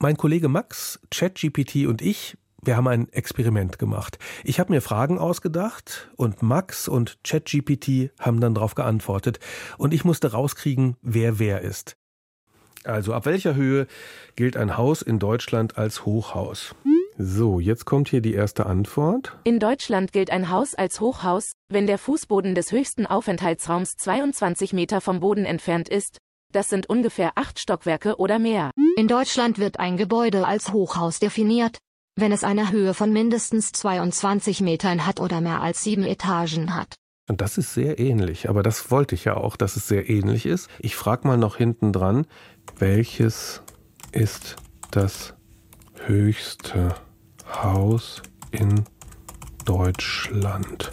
Mein Kollege Max, ChatGPT und ich, wir haben ein Experiment gemacht. Ich habe mir Fragen ausgedacht und Max und ChatGPT haben dann darauf geantwortet und ich musste rauskriegen, wer wer ist. Also ab welcher Höhe gilt ein Haus in Deutschland als Hochhaus? So, jetzt kommt hier die erste Antwort. In Deutschland gilt ein Haus als Hochhaus, wenn der Fußboden des höchsten Aufenthaltsraums 22 Meter vom Boden entfernt ist. Das sind ungefähr acht Stockwerke oder mehr. In Deutschland wird ein Gebäude als Hochhaus definiert, wenn es eine Höhe von mindestens 22 Metern hat oder mehr als sieben Etagen hat. Und das ist sehr ähnlich, aber das wollte ich ja auch, dass es sehr ähnlich ist. Ich frage mal noch hinten dran, welches ist das höchste Haus in Deutschland?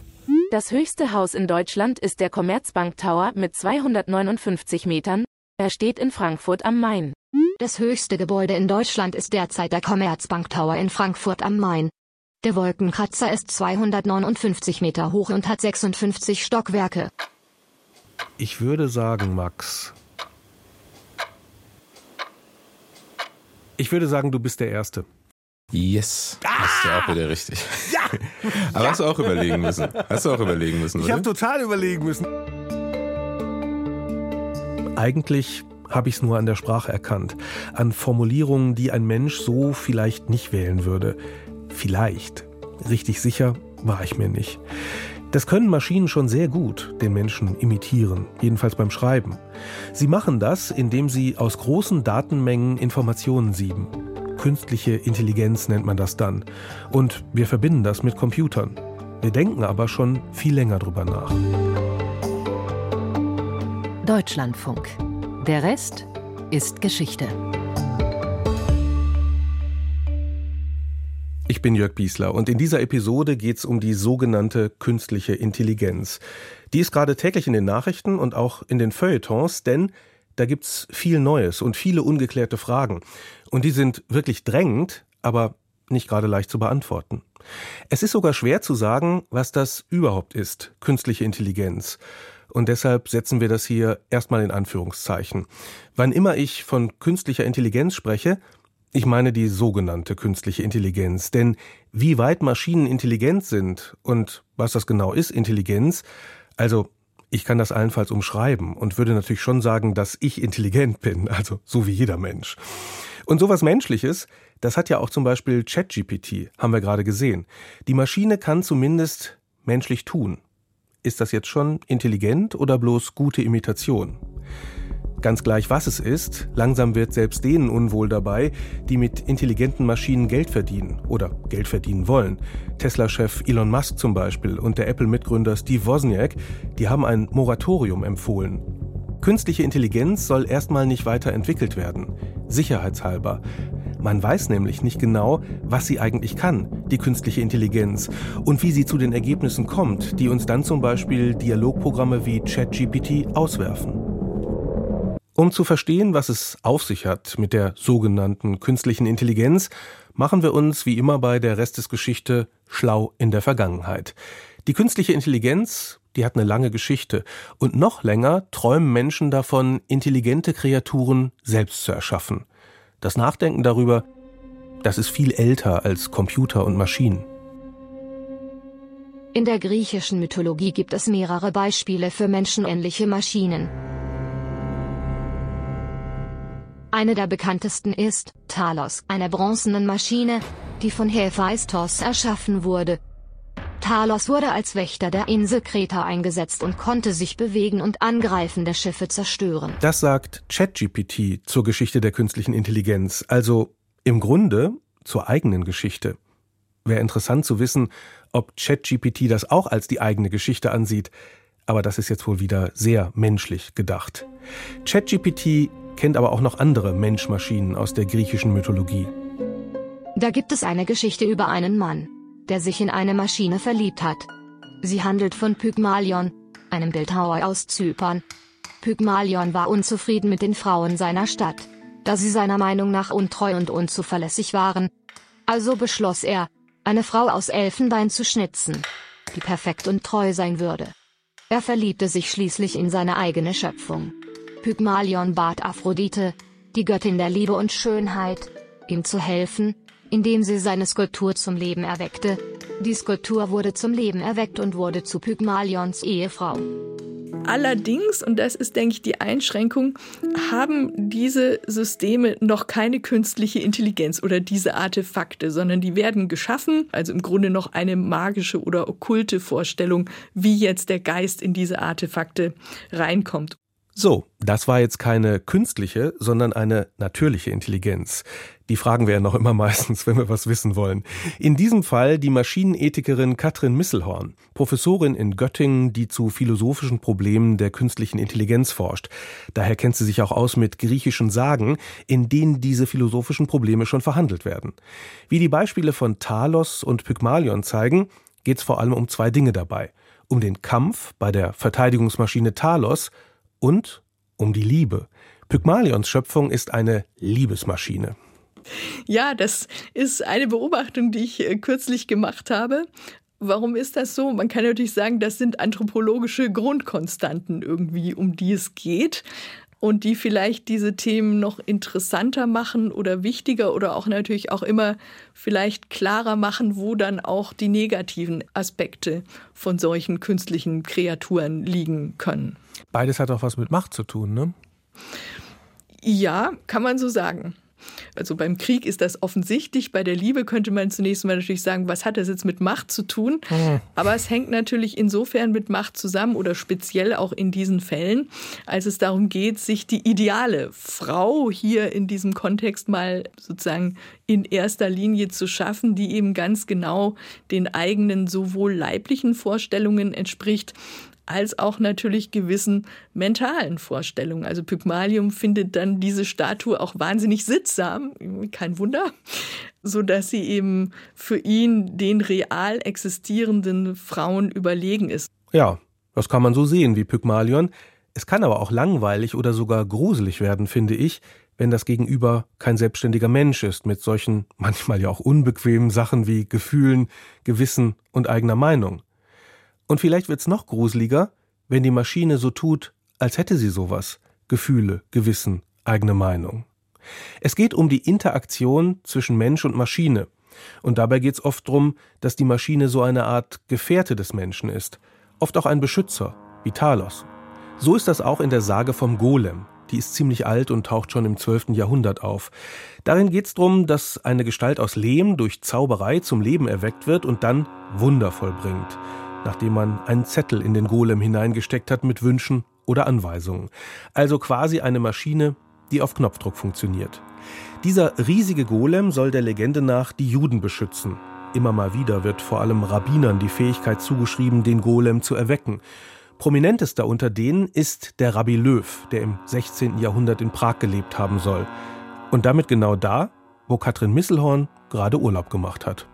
Das höchste Haus in Deutschland ist der Commerzbank Tower mit 259 Metern. Er steht in Frankfurt am Main. Das höchste Gebäude in Deutschland ist derzeit der Commerzbank Tower in Frankfurt am Main. Der Wolkenkratzer ist 259 Meter hoch und hat 56 Stockwerke. Ich würde sagen, Max. Ich würde sagen, du bist der Erste. Yes. Ah! Hast du auch wieder richtig. Ja! Aber ja! hast du auch überlegen müssen. Hast du auch überlegen müssen, Ich habe total überlegen müssen. Eigentlich habe ich es nur an der Sprache erkannt, an Formulierungen, die ein Mensch so vielleicht nicht wählen würde. Vielleicht. Richtig sicher war ich mir nicht. Das können Maschinen schon sehr gut, den Menschen imitieren, jedenfalls beim Schreiben. Sie machen das, indem sie aus großen Datenmengen Informationen sieben. Künstliche Intelligenz nennt man das dann. Und wir verbinden das mit Computern. Wir denken aber schon viel länger drüber nach. Deutschlandfunk. Der Rest ist Geschichte. Ich bin Jörg Biesler und in dieser Episode geht es um die sogenannte künstliche Intelligenz. Die ist gerade täglich in den Nachrichten und auch in den Feuilletons, denn da gibt's viel Neues und viele ungeklärte Fragen. Und die sind wirklich drängend, aber nicht gerade leicht zu beantworten. Es ist sogar schwer zu sagen, was das überhaupt ist, künstliche Intelligenz und deshalb setzen wir das hier erstmal in Anführungszeichen. Wann immer ich von künstlicher Intelligenz spreche, ich meine die sogenannte künstliche Intelligenz, denn wie weit Maschinen intelligent sind und was das genau ist, Intelligenz, also ich kann das allenfalls umschreiben und würde natürlich schon sagen, dass ich intelligent bin, also so wie jeder Mensch. Und sowas Menschliches, das hat ja auch zum Beispiel ChatGPT, haben wir gerade gesehen. Die Maschine kann zumindest menschlich tun. Ist das jetzt schon intelligent oder bloß gute Imitation? Ganz gleich, was es ist, langsam wird selbst denen unwohl dabei, die mit intelligenten Maschinen Geld verdienen oder Geld verdienen wollen. Tesla-Chef Elon Musk zum Beispiel und der Apple-Mitgründer Steve Wozniak, die haben ein Moratorium empfohlen. Künstliche Intelligenz soll erstmal nicht weiterentwickelt werden, sicherheitshalber. Man weiß nämlich nicht genau, was sie eigentlich kann, die künstliche Intelligenz, und wie sie zu den Ergebnissen kommt, die uns dann zum Beispiel Dialogprogramme wie ChatGPT auswerfen. Um zu verstehen, was es auf sich hat mit der sogenannten künstlichen Intelligenz, machen wir uns wie immer bei der Rest des Geschichte schlau in der Vergangenheit. Die künstliche Intelligenz, die hat eine lange Geschichte und noch länger träumen Menschen davon, intelligente Kreaturen selbst zu erschaffen. Das Nachdenken darüber, das ist viel älter als Computer und Maschinen. In der griechischen Mythologie gibt es mehrere Beispiele für menschenähnliche Maschinen. Eine der bekanntesten ist Talos, eine bronzene Maschine, die von Hephaistos erschaffen wurde. Talos wurde als Wächter der Insel Kreta eingesetzt und konnte sich bewegen und angreifende Schiffe zerstören. Das sagt ChatGPT zur Geschichte der künstlichen Intelligenz, also im Grunde zur eigenen Geschichte. Wäre interessant zu wissen, ob ChatGPT das auch als die eigene Geschichte ansieht, aber das ist jetzt wohl wieder sehr menschlich gedacht. ChatGPT kennt aber auch noch andere Menschmaschinen aus der griechischen Mythologie. Da gibt es eine Geschichte über einen Mann, der sich in eine Maschine verliebt hat. Sie handelt von Pygmalion, einem Bildhauer aus Zypern. Pygmalion war unzufrieden mit den Frauen seiner Stadt, da sie seiner Meinung nach untreu und unzuverlässig waren. Also beschloss er, eine Frau aus Elfenbein zu schnitzen, die perfekt und treu sein würde. Er verliebte sich schließlich in seine eigene Schöpfung. Pygmalion bat Aphrodite, die Göttin der Liebe und Schönheit, ihm zu helfen, indem sie seine Skulptur zum Leben erweckte. Die Skulptur wurde zum Leben erweckt und wurde zu Pygmalions Ehefrau. Allerdings, und das ist, denke ich, die Einschränkung, haben diese Systeme noch keine künstliche Intelligenz oder diese Artefakte, sondern die werden geschaffen, also im Grunde noch eine magische oder okkulte Vorstellung, wie jetzt der Geist in diese Artefakte reinkommt. So, das war jetzt keine künstliche, sondern eine natürliche Intelligenz. Die fragen wir ja noch immer meistens, wenn wir was wissen wollen. In diesem Fall die Maschinenethikerin Katrin Misselhorn, Professorin in Göttingen, die zu philosophischen Problemen der künstlichen Intelligenz forscht. Daher kennt sie sich auch aus mit griechischen Sagen, in denen diese philosophischen Probleme schon verhandelt werden. Wie die Beispiele von Talos und Pygmalion zeigen, geht es vor allem um zwei Dinge dabei. Um den Kampf bei der Verteidigungsmaschine Talos und um die Liebe. Pygmalions Schöpfung ist eine Liebesmaschine. Ja, das ist eine Beobachtung, die ich äh, kürzlich gemacht habe. Warum ist das so? Man kann natürlich sagen, das sind anthropologische Grundkonstanten irgendwie, um die es geht und die vielleicht diese Themen noch interessanter machen oder wichtiger oder auch natürlich auch immer vielleicht klarer machen, wo dann auch die negativen Aspekte von solchen künstlichen Kreaturen liegen können. Beides hat auch was mit Macht zu tun, ne? Ja, kann man so sagen. Also beim Krieg ist das offensichtlich. Bei der Liebe könnte man zunächst mal natürlich sagen, was hat das jetzt mit Macht zu tun? Mhm. Aber es hängt natürlich insofern mit Macht zusammen oder speziell auch in diesen Fällen, als es darum geht, sich die ideale Frau hier in diesem Kontext mal sozusagen in erster Linie zu schaffen, die eben ganz genau den eigenen sowohl leiblichen Vorstellungen entspricht, als auch natürlich gewissen mentalen Vorstellungen. Also Pygmalium findet dann diese Statue auch wahnsinnig sittsam, kein Wunder, so dass sie eben für ihn den real existierenden Frauen überlegen ist. Ja, das kann man so sehen wie Pygmalion. Es kann aber auch langweilig oder sogar gruselig werden, finde ich, wenn das Gegenüber kein selbstständiger Mensch ist mit solchen manchmal ja auch unbequemen Sachen wie Gefühlen, Gewissen und eigener Meinung. Und vielleicht wird's noch gruseliger, wenn die Maschine so tut, als hätte sie sowas. Gefühle, Gewissen, eigene Meinung. Es geht um die Interaktion zwischen Mensch und Maschine. Und dabei geht's oft drum, dass die Maschine so eine Art Gefährte des Menschen ist. Oft auch ein Beschützer, wie Talos. So ist das auch in der Sage vom Golem. Die ist ziemlich alt und taucht schon im 12. Jahrhundert auf. Darin geht's drum, dass eine Gestalt aus Lehm durch Zauberei zum Leben erweckt wird und dann Wunder vollbringt nachdem man einen Zettel in den Golem hineingesteckt hat mit Wünschen oder Anweisungen. Also quasi eine Maschine, die auf Knopfdruck funktioniert. Dieser riesige Golem soll der Legende nach die Juden beschützen. Immer mal wieder wird vor allem Rabbinern die Fähigkeit zugeschrieben, den Golem zu erwecken. Prominentester unter denen ist der Rabbi Löw, der im 16. Jahrhundert in Prag gelebt haben soll. Und damit genau da, wo Katrin Misselhorn gerade Urlaub gemacht hat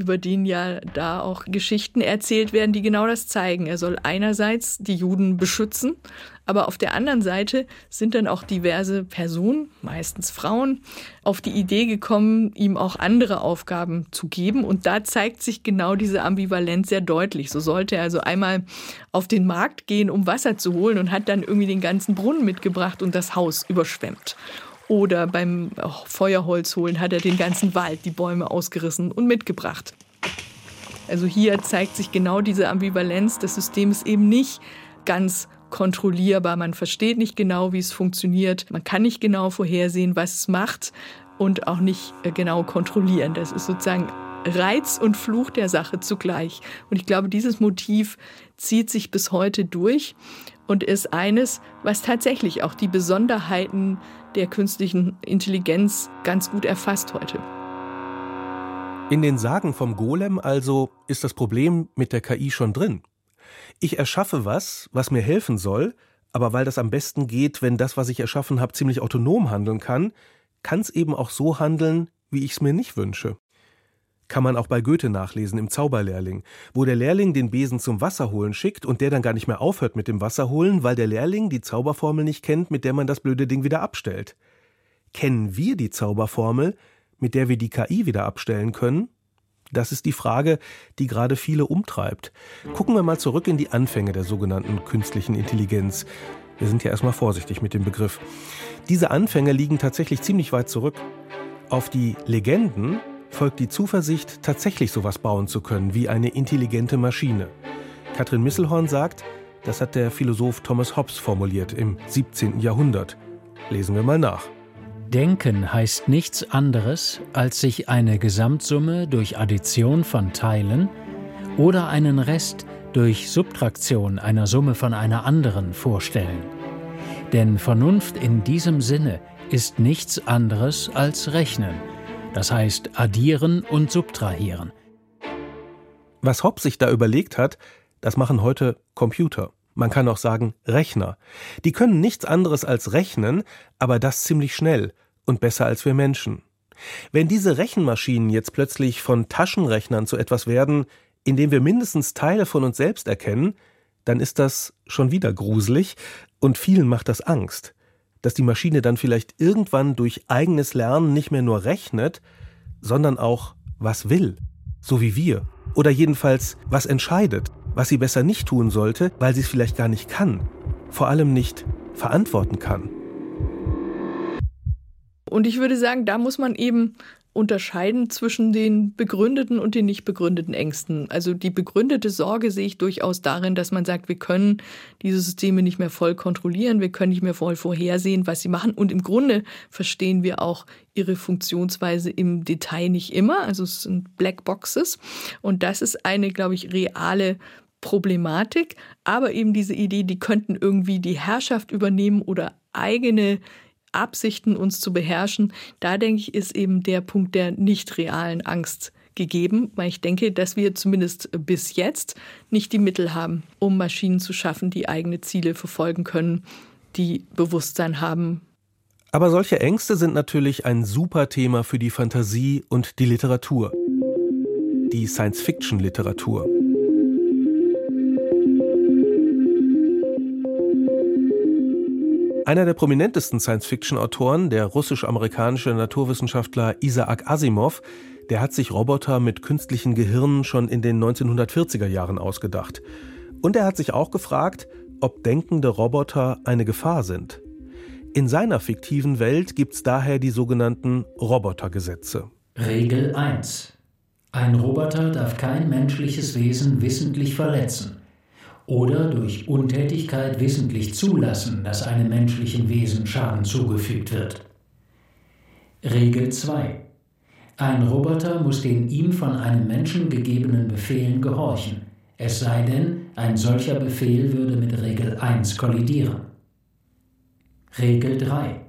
über den ja da auch Geschichten erzählt werden, die genau das zeigen. Er soll einerseits die Juden beschützen, aber auf der anderen Seite sind dann auch diverse Personen, meistens Frauen, auf die Idee gekommen, ihm auch andere Aufgaben zu geben. Und da zeigt sich genau diese Ambivalenz sehr deutlich. So sollte er also einmal auf den Markt gehen, um Wasser zu holen und hat dann irgendwie den ganzen Brunnen mitgebracht und das Haus überschwemmt. Oder beim Feuerholz holen hat er den ganzen Wald, die Bäume ausgerissen und mitgebracht. Also hier zeigt sich genau diese Ambivalenz des Systems eben nicht ganz kontrollierbar. Man versteht nicht genau, wie es funktioniert. Man kann nicht genau vorhersehen, was es macht und auch nicht äh, genau kontrollieren. Das ist sozusagen Reiz und Fluch der Sache zugleich. Und ich glaube, dieses Motiv zieht sich bis heute durch und ist eines, was tatsächlich auch die Besonderheiten der künstlichen Intelligenz ganz gut erfasst heute. In den Sagen vom Golem also ist das Problem mit der KI schon drin. Ich erschaffe was, was mir helfen soll, aber weil das am besten geht, wenn das, was ich erschaffen habe, ziemlich autonom handeln kann, kann es eben auch so handeln, wie ich es mir nicht wünsche. Kann man auch bei Goethe nachlesen im Zauberlehrling, wo der Lehrling den Besen zum Wasserholen schickt und der dann gar nicht mehr aufhört mit dem Wasserholen, weil der Lehrling die Zauberformel nicht kennt, mit der man das blöde Ding wieder abstellt. Kennen wir die Zauberformel, mit der wir die KI wieder abstellen können? Das ist die Frage, die gerade viele umtreibt. Gucken wir mal zurück in die Anfänge der sogenannten künstlichen Intelligenz. Wir sind ja erstmal vorsichtig mit dem Begriff. Diese Anfänge liegen tatsächlich ziemlich weit zurück. Auf die Legenden folgt die Zuversicht, tatsächlich sowas bauen zu können wie eine intelligente Maschine. Katrin Misselhorn sagt, das hat der Philosoph Thomas Hobbes formuliert im 17. Jahrhundert. Lesen wir mal nach. Denken heißt nichts anderes, als sich eine Gesamtsumme durch Addition von Teilen oder einen Rest durch Subtraktion einer Summe von einer anderen vorstellen. Denn Vernunft in diesem Sinne ist nichts anderes als Rechnen, das heißt addieren und subtrahieren. Was Hobbes sich da überlegt hat, das machen heute Computer. Man kann auch sagen Rechner. Die können nichts anderes als rechnen, aber das ziemlich schnell und besser als wir Menschen. Wenn diese Rechenmaschinen jetzt plötzlich von Taschenrechnern zu etwas werden, in dem wir mindestens Teile von uns selbst erkennen, dann ist das schon wieder gruselig und vielen macht das Angst, dass die Maschine dann vielleicht irgendwann durch eigenes Lernen nicht mehr nur rechnet, sondern auch was will, so wie wir, oder jedenfalls was entscheidet, was sie besser nicht tun sollte, weil sie es vielleicht gar nicht kann, vor allem nicht verantworten kann. Und ich würde sagen, da muss man eben unterscheiden zwischen den begründeten und den nicht begründeten Ängsten. Also die begründete Sorge sehe ich durchaus darin, dass man sagt, wir können diese Systeme nicht mehr voll kontrollieren, wir können nicht mehr voll vorhersehen, was sie machen. Und im Grunde verstehen wir auch ihre Funktionsweise im Detail nicht immer. Also es sind Black Boxes. Und das ist eine, glaube ich, reale Problematik. Aber eben diese Idee, die könnten irgendwie die Herrschaft übernehmen oder eigene Absichten, uns zu beherrschen, da denke ich, ist eben der Punkt der nicht realen Angst gegeben, weil ich denke, dass wir zumindest bis jetzt nicht die Mittel haben, um Maschinen zu schaffen, die eigene Ziele verfolgen können, die Bewusstsein haben. Aber solche Ängste sind natürlich ein super Thema für die Fantasie und die Literatur. Die Science-Fiction-Literatur. Einer der prominentesten Science-Fiction-Autoren, der russisch-amerikanische Naturwissenschaftler Isaac Asimov, der hat sich Roboter mit künstlichen Gehirnen schon in den 1940er Jahren ausgedacht. Und er hat sich auch gefragt, ob denkende Roboter eine Gefahr sind. In seiner fiktiven Welt gibt es daher die sogenannten Robotergesetze. Regel 1. Ein Roboter darf kein menschliches Wesen wissentlich verletzen oder durch Untätigkeit wissentlich zulassen, dass einem menschlichen Wesen Schaden zugefügt wird. Regel 2. Ein Roboter muss den ihm von einem Menschen gegebenen Befehlen gehorchen, es sei denn, ein solcher Befehl würde mit Regel 1 kollidieren. Regel 3.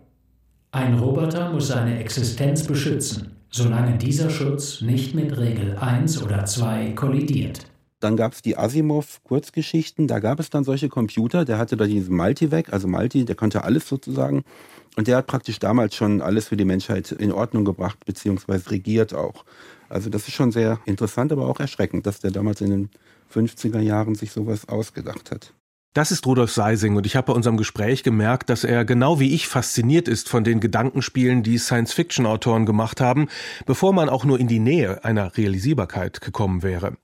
Ein Roboter muss seine Existenz beschützen, solange dieser Schutz nicht mit Regel 1 oder 2 kollidiert. Dann gab es die Asimov-Kurzgeschichten, da gab es dann solche Computer, der hatte da diesen Multi-Weg, also Multi, der konnte alles sozusagen. Und der hat praktisch damals schon alles für die Menschheit in Ordnung gebracht, beziehungsweise regiert auch. Also das ist schon sehr interessant, aber auch erschreckend, dass der damals in den 50er Jahren sich sowas ausgedacht hat. Das ist Rudolf Seising und ich habe bei unserem Gespräch gemerkt, dass er genau wie ich fasziniert ist von den Gedankenspielen, die Science-Fiction-Autoren gemacht haben, bevor man auch nur in die Nähe einer Realisierbarkeit gekommen wäre.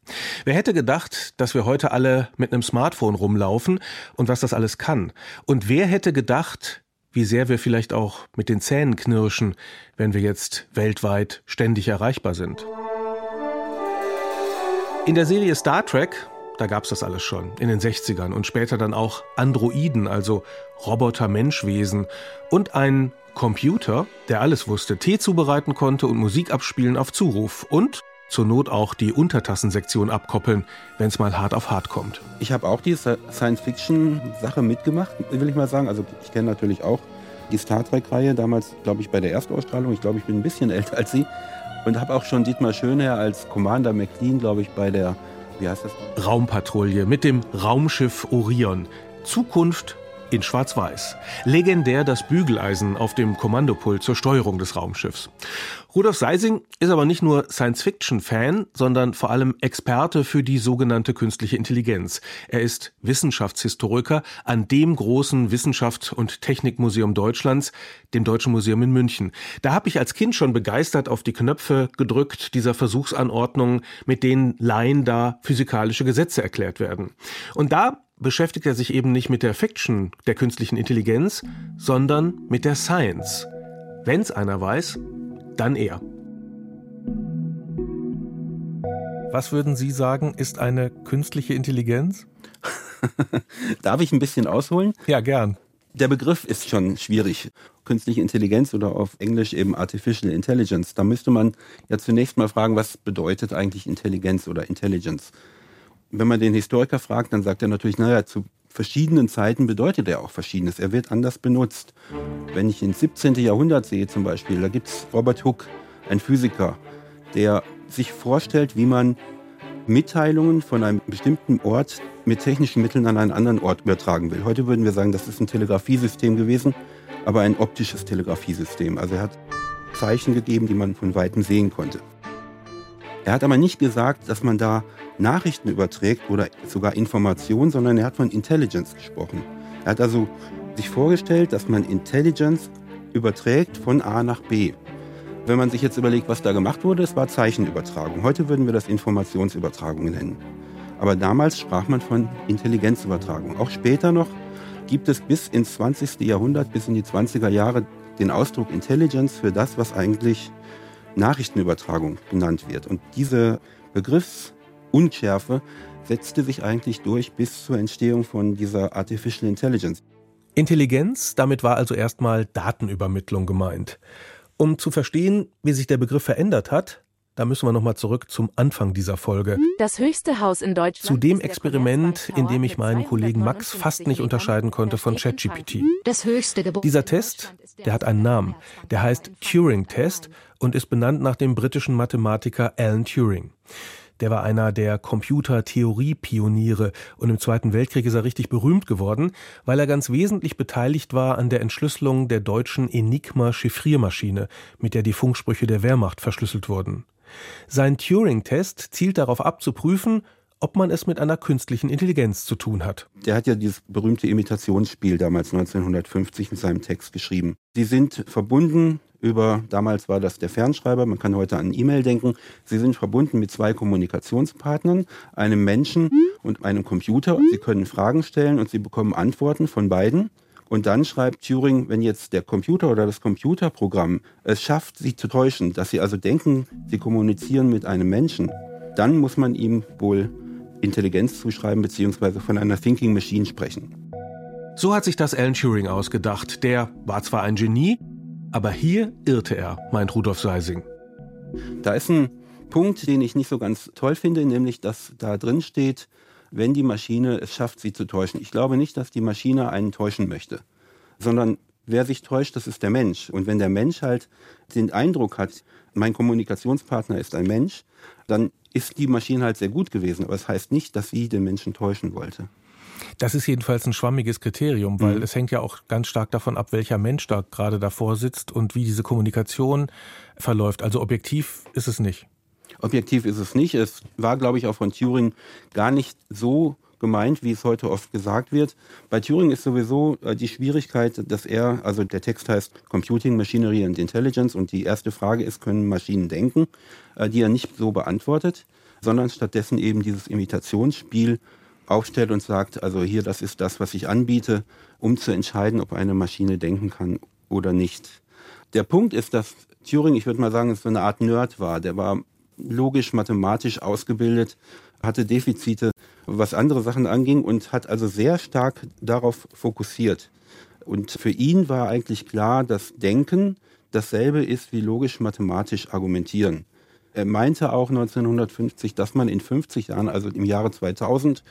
Wer hätte gedacht, dass wir heute alle mit einem Smartphone rumlaufen und was das alles kann? Und wer hätte gedacht, wie sehr wir vielleicht auch mit den Zähnen knirschen, wenn wir jetzt weltweit ständig erreichbar sind? In der Serie Star Trek da gab es das alles schon in den 60ern und später dann auch Androiden, also Roboter-Menschwesen und ein Computer, der alles wusste, Tee zubereiten konnte und Musik abspielen auf Zuruf und zur Not auch die Untertassensektion abkoppeln, wenn es mal hart auf hart kommt. Ich habe auch diese Science-Fiction-Sache mitgemacht, will ich mal sagen. Also ich kenne natürlich auch die Star Trek-Reihe, damals glaube ich bei der Erstausstrahlung. Ich glaube, ich bin ein bisschen älter als Sie. Und habe auch schon Dietmar Schönherr als Commander McLean, glaube ich, bei der wie heißt das? Raumpatrouille mit dem Raumschiff Orion. Zukunft in Schwarz-Weiß. Legendär das Bügeleisen auf dem Kommandopult zur Steuerung des Raumschiffs. Rudolf Seising ist aber nicht nur Science-Fiction-Fan, sondern vor allem Experte für die sogenannte künstliche Intelligenz. Er ist Wissenschaftshistoriker an dem großen Wissenschaft- und Technikmuseum Deutschlands, dem Deutschen Museum in München. Da habe ich als Kind schon begeistert auf die Knöpfe gedrückt dieser Versuchsanordnungen, mit denen Laien da physikalische Gesetze erklärt werden. Und da beschäftigt er sich eben nicht mit der Fiction der künstlichen Intelligenz, sondern mit der Science. Wenn's einer weiß, dann er. Was würden Sie sagen, ist eine künstliche Intelligenz? Darf ich ein bisschen ausholen? Ja, gern. Der Begriff ist schon schwierig. Künstliche Intelligenz oder auf Englisch eben Artificial Intelligence. Da müsste man ja zunächst mal fragen, was bedeutet eigentlich Intelligenz oder Intelligence? Wenn man den Historiker fragt, dann sagt er natürlich, naja, zu verschiedenen Zeiten bedeutet er auch Verschiedenes. Er wird anders benutzt. Wenn ich ins 17. Jahrhundert sehe zum Beispiel, da gibt es Robert Hooke, ein Physiker, der sich vorstellt, wie man Mitteilungen von einem bestimmten Ort mit technischen Mitteln an einen anderen Ort übertragen will. Heute würden wir sagen, das ist ein Telegrafiesystem gewesen, aber ein optisches Telegrafiesystem. Also er hat Zeichen gegeben, die man von weitem sehen konnte. Er hat aber nicht gesagt, dass man da Nachrichten überträgt oder sogar Informationen, sondern er hat von Intelligence gesprochen. Er hat also sich vorgestellt, dass man Intelligence überträgt von A nach B. Wenn man sich jetzt überlegt, was da gemacht wurde, es war Zeichenübertragung. Heute würden wir das Informationsübertragung nennen. Aber damals sprach man von Intelligenzübertragung. Auch später noch gibt es bis ins 20. Jahrhundert, bis in die 20er Jahre den Ausdruck Intelligence für das, was eigentlich Nachrichtenübertragung genannt wird. Und diese Begriffsunschärfe setzte sich eigentlich durch bis zur Entstehung von dieser Artificial Intelligence. Intelligenz, damit war also erstmal Datenübermittlung gemeint. Um zu verstehen, wie sich der Begriff verändert hat, da müssen wir nochmal zurück zum Anfang dieser Folge. Das höchste Haus in Deutschland. Zu dem Experiment, in dem ich meinen Kollegen Max fast nicht unterscheiden konnte von ChatGPT. Das höchste Gebäude. Dieser Test, der hat einen Namen. Der heißt Turing-Test und ist benannt nach dem britischen Mathematiker Alan Turing. Der war einer der Computertheorie-Pioniere und im Zweiten Weltkrieg ist er richtig berühmt geworden, weil er ganz wesentlich beteiligt war an der Entschlüsselung der deutschen Enigma-Chiffriermaschine, mit der die Funksprüche der Wehrmacht verschlüsselt wurden. Sein Turing-Test zielt darauf ab, zu prüfen, ob man es mit einer künstlichen Intelligenz zu tun hat. Der hat ja dieses berühmte Imitationsspiel damals 1950 mit seinem Text geschrieben. Sie sind verbunden über, damals war das der Fernschreiber, man kann heute an E-Mail denken. Sie sind verbunden mit zwei Kommunikationspartnern, einem Menschen und einem Computer. Sie können Fragen stellen und sie bekommen Antworten von beiden. Und dann schreibt Turing, wenn jetzt der Computer oder das Computerprogramm es schafft, sie zu täuschen, dass sie also denken, sie kommunizieren mit einem Menschen, dann muss man ihm wohl Intelligenz zuschreiben bzw. von einer Thinking Machine sprechen. So hat sich das Alan Turing ausgedacht. Der war zwar ein Genie, aber hier irrte er, meint Rudolf Seising. Da ist ein Punkt, den ich nicht so ganz toll finde, nämlich dass da drin steht, wenn die Maschine es schafft, sie zu täuschen. Ich glaube nicht, dass die Maschine einen täuschen möchte, sondern wer sich täuscht, das ist der Mensch. Und wenn der Mensch halt den Eindruck hat, mein Kommunikationspartner ist ein Mensch, dann ist die Maschine halt sehr gut gewesen. Aber es das heißt nicht, dass sie den Menschen täuschen wollte. Das ist jedenfalls ein schwammiges Kriterium, weil mhm. es hängt ja auch ganz stark davon ab, welcher Mensch da gerade davor sitzt und wie diese Kommunikation verläuft. Also objektiv ist es nicht. Objektiv ist es nicht. Es war, glaube ich, auch von Turing gar nicht so gemeint, wie es heute oft gesagt wird. Bei Turing ist sowieso äh, die Schwierigkeit, dass er, also der Text heißt Computing, Machinery and Intelligence und die erste Frage ist, können Maschinen denken, äh, die er nicht so beantwortet, sondern stattdessen eben dieses Imitationsspiel aufstellt und sagt, also hier, das ist das, was ich anbiete, um zu entscheiden, ob eine Maschine denken kann oder nicht. Der Punkt ist, dass Turing, ich würde mal sagen, so eine Art Nerd war. Der war logisch, mathematisch ausgebildet, hatte Defizite, was andere Sachen anging und hat also sehr stark darauf fokussiert. Und für ihn war eigentlich klar, dass Denken dasselbe ist wie logisch-mathematisch argumentieren. Er meinte auch 1950, dass man in 50 Jahren, also im Jahre 2000,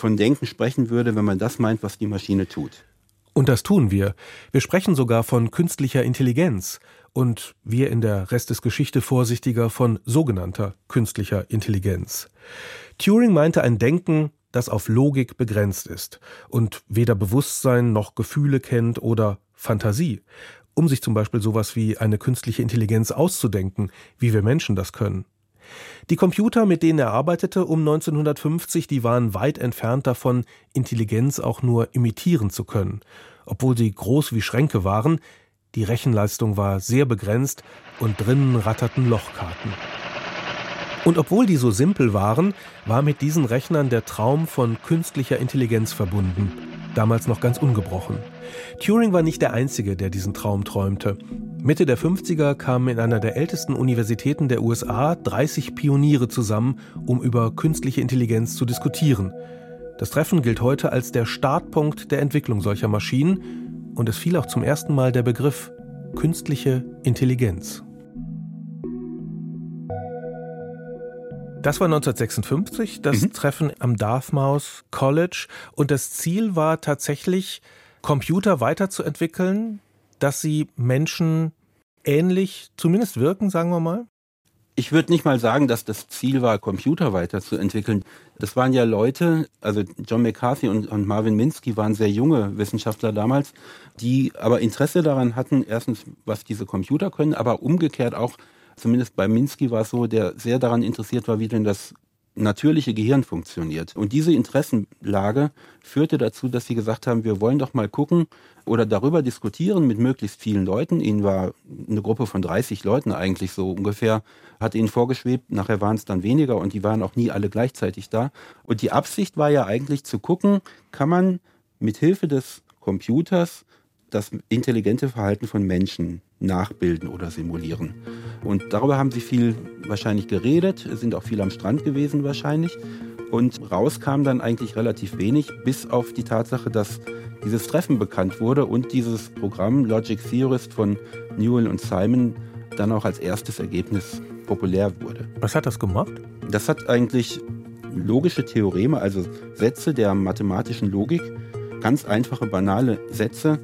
von Denken sprechen würde, wenn man das meint, was die Maschine tut. Und das tun wir. Wir sprechen sogar von künstlicher Intelligenz und wir in der Rest des Geschichte vorsichtiger von sogenannter künstlicher Intelligenz. Turing meinte ein Denken, das auf Logik begrenzt ist und weder Bewusstsein noch Gefühle kennt oder Fantasie, um sich zum Beispiel sowas wie eine künstliche Intelligenz auszudenken, wie wir Menschen das können. Die Computer, mit denen er arbeitete um 1950, die waren weit entfernt davon, Intelligenz auch nur imitieren zu können. Obwohl sie groß wie Schränke waren, die Rechenleistung war sehr begrenzt und drinnen ratterten Lochkarten. Und obwohl die so simpel waren, war mit diesen Rechnern der Traum von künstlicher Intelligenz verbunden. damals noch ganz ungebrochen. Turing war nicht der Einzige, der diesen Traum träumte. Mitte der 50er kamen in einer der ältesten Universitäten der USA 30 Pioniere zusammen, um über künstliche Intelligenz zu diskutieren. Das Treffen gilt heute als der Startpunkt der Entwicklung solcher Maschinen und es fiel auch zum ersten Mal der Begriff künstliche Intelligenz. Das war 1956, das mhm. Treffen am Dartmouth College. Und das Ziel war tatsächlich, Computer weiterzuentwickeln, dass sie Menschen ähnlich zumindest wirken, sagen wir mal? Ich würde nicht mal sagen, dass das Ziel war, Computer weiterzuentwickeln. Das waren ja Leute, also John McCarthy und, und, Marvin Minsky waren sehr junge Wissenschaftler damals, die aber Interesse daran hatten, erstens, was diese Computer können, aber umgekehrt auch zumindest bei Minsky war es so, der sehr daran interessiert war, wie denn das natürliche Gehirn funktioniert. Und diese Interessenlage führte dazu, dass sie gesagt haben, wir wollen doch mal gucken oder darüber diskutieren mit möglichst vielen Leuten. Ihnen war eine Gruppe von 30 Leuten eigentlich so ungefähr, hat ihnen vorgeschwebt, nachher waren es dann weniger und die waren auch nie alle gleichzeitig da. Und die Absicht war ja eigentlich zu gucken, kann man mit Hilfe des Computers das intelligente Verhalten von Menschen nachbilden oder simulieren. Und darüber haben sie viel wahrscheinlich geredet, sind auch viel am Strand gewesen wahrscheinlich. Und rauskam dann eigentlich relativ wenig, bis auf die Tatsache, dass dieses Treffen bekannt wurde und dieses Programm Logic Theorist von Newell und Simon dann auch als erstes Ergebnis populär wurde. Was hat das gemacht? Das hat eigentlich logische Theoreme, also Sätze der mathematischen Logik, ganz einfache, banale Sätze,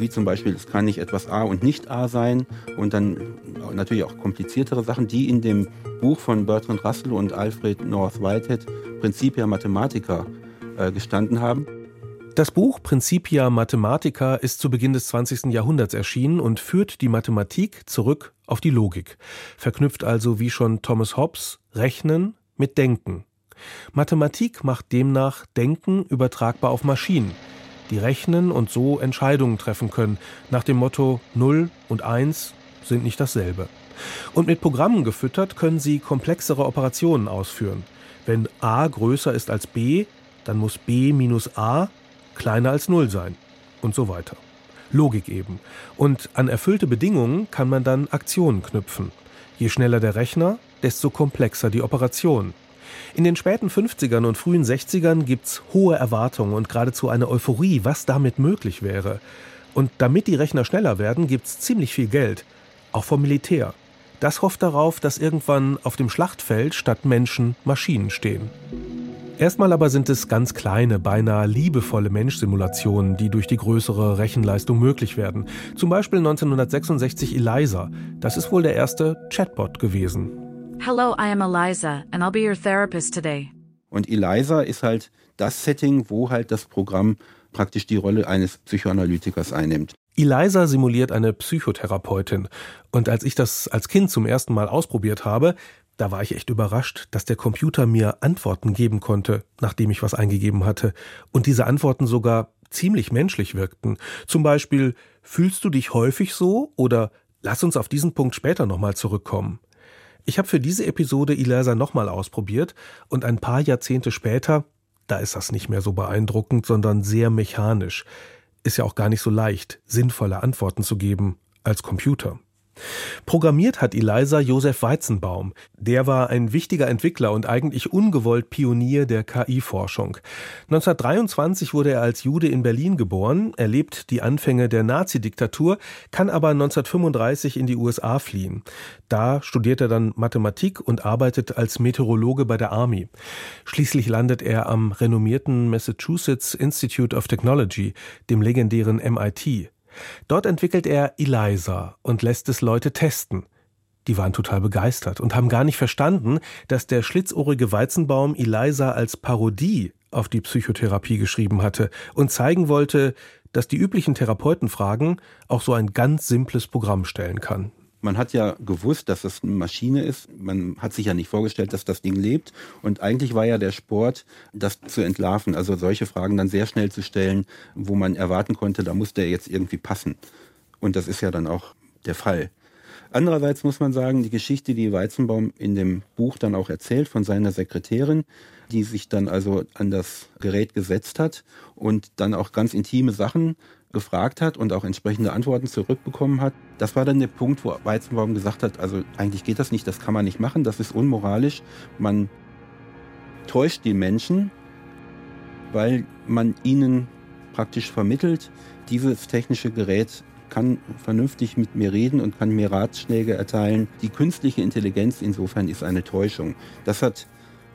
wie zum Beispiel, es kann nicht etwas A und nicht A sein und dann natürlich auch kompliziertere Sachen, die in dem Buch von Bertrand Russell und Alfred North Whitehead Principia Mathematica äh, gestanden haben. Das Buch Principia Mathematica ist zu Beginn des 20. Jahrhunderts erschienen und führt die Mathematik zurück auf die Logik, verknüpft also wie schon Thomas Hobbes Rechnen mit Denken. Mathematik macht demnach Denken übertragbar auf Maschinen, die rechnen und so Entscheidungen treffen können, nach dem Motto 0 und 1 sind nicht dasselbe. Und mit Programmen gefüttert können sie komplexere Operationen ausführen. Wenn a größer ist als b, dann muss b minus a kleiner als 0 sein und so weiter. Logik eben. Und an erfüllte Bedingungen kann man dann Aktionen knüpfen. Je schneller der Rechner, desto komplexer die Operation. In den späten 50ern und frühen 60ern gibt's hohe Erwartungen und geradezu eine Euphorie, was damit möglich wäre. Und damit die Rechner schneller werden, gibt's ziemlich viel Geld, auch vom Militär. Das hofft darauf, dass irgendwann auf dem Schlachtfeld statt Menschen Maschinen stehen. Erstmal aber sind es ganz kleine, beinahe liebevolle Menschsimulationen, die durch die größere Rechenleistung möglich werden. Zum Beispiel 1966 ELIZA. Das ist wohl der erste Chatbot gewesen. Hello, I am Eliza and I'll be your therapist today. Und Eliza ist halt das Setting, wo halt das Programm praktisch die Rolle eines Psychoanalytikers einnimmt. Eliza simuliert eine Psychotherapeutin. Und als ich das als Kind zum ersten Mal ausprobiert habe, da war ich echt überrascht, dass der Computer mir Antworten geben konnte, nachdem ich was eingegeben hatte. Und diese Antworten sogar ziemlich menschlich wirkten. Zum Beispiel, fühlst du dich häufig so? Oder lass uns auf diesen Punkt später nochmal zurückkommen. Ich habe für diese Episode Eliza nochmal ausprobiert und ein paar Jahrzehnte später, da ist das nicht mehr so beeindruckend, sondern sehr mechanisch. Ist ja auch gar nicht so leicht, sinnvolle Antworten zu geben als Computer. Programmiert hat Eliza Josef Weizenbaum. Der war ein wichtiger Entwickler und eigentlich ungewollt Pionier der KI-Forschung. 1923 wurde er als Jude in Berlin geboren, erlebt die Anfänge der Nazi-Diktatur, kann aber 1935 in die USA fliehen. Da studiert er dann Mathematik und arbeitet als Meteorologe bei der Army. Schließlich landet er am renommierten Massachusetts Institute of Technology, dem legendären MIT. Dort entwickelt er ELIZA und lässt es Leute testen. Die waren total begeistert und haben gar nicht verstanden, dass der schlitzohrige Weizenbaum ELIZA als Parodie auf die Psychotherapie geschrieben hatte und zeigen wollte, dass die üblichen Therapeutenfragen auch so ein ganz simples Programm stellen kann. Man hat ja gewusst, dass das eine Maschine ist. Man hat sich ja nicht vorgestellt, dass das Ding lebt. Und eigentlich war ja der Sport, das zu entlarven, also solche Fragen dann sehr schnell zu stellen, wo man erwarten konnte, da muss der jetzt irgendwie passen. Und das ist ja dann auch der Fall. Andererseits muss man sagen, die Geschichte, die Weizenbaum in dem Buch dann auch erzählt von seiner Sekretärin, die sich dann also an das Gerät gesetzt hat und dann auch ganz intime Sachen gefragt hat und auch entsprechende Antworten zurückbekommen hat. Das war dann der Punkt, wo Weizenbaum gesagt hat, also eigentlich geht das nicht, das kann man nicht machen, das ist unmoralisch. Man täuscht die Menschen, weil man ihnen praktisch vermittelt, dieses technische Gerät kann vernünftig mit mir reden und kann mir Ratschläge erteilen. Die künstliche Intelligenz insofern ist eine Täuschung. Das hat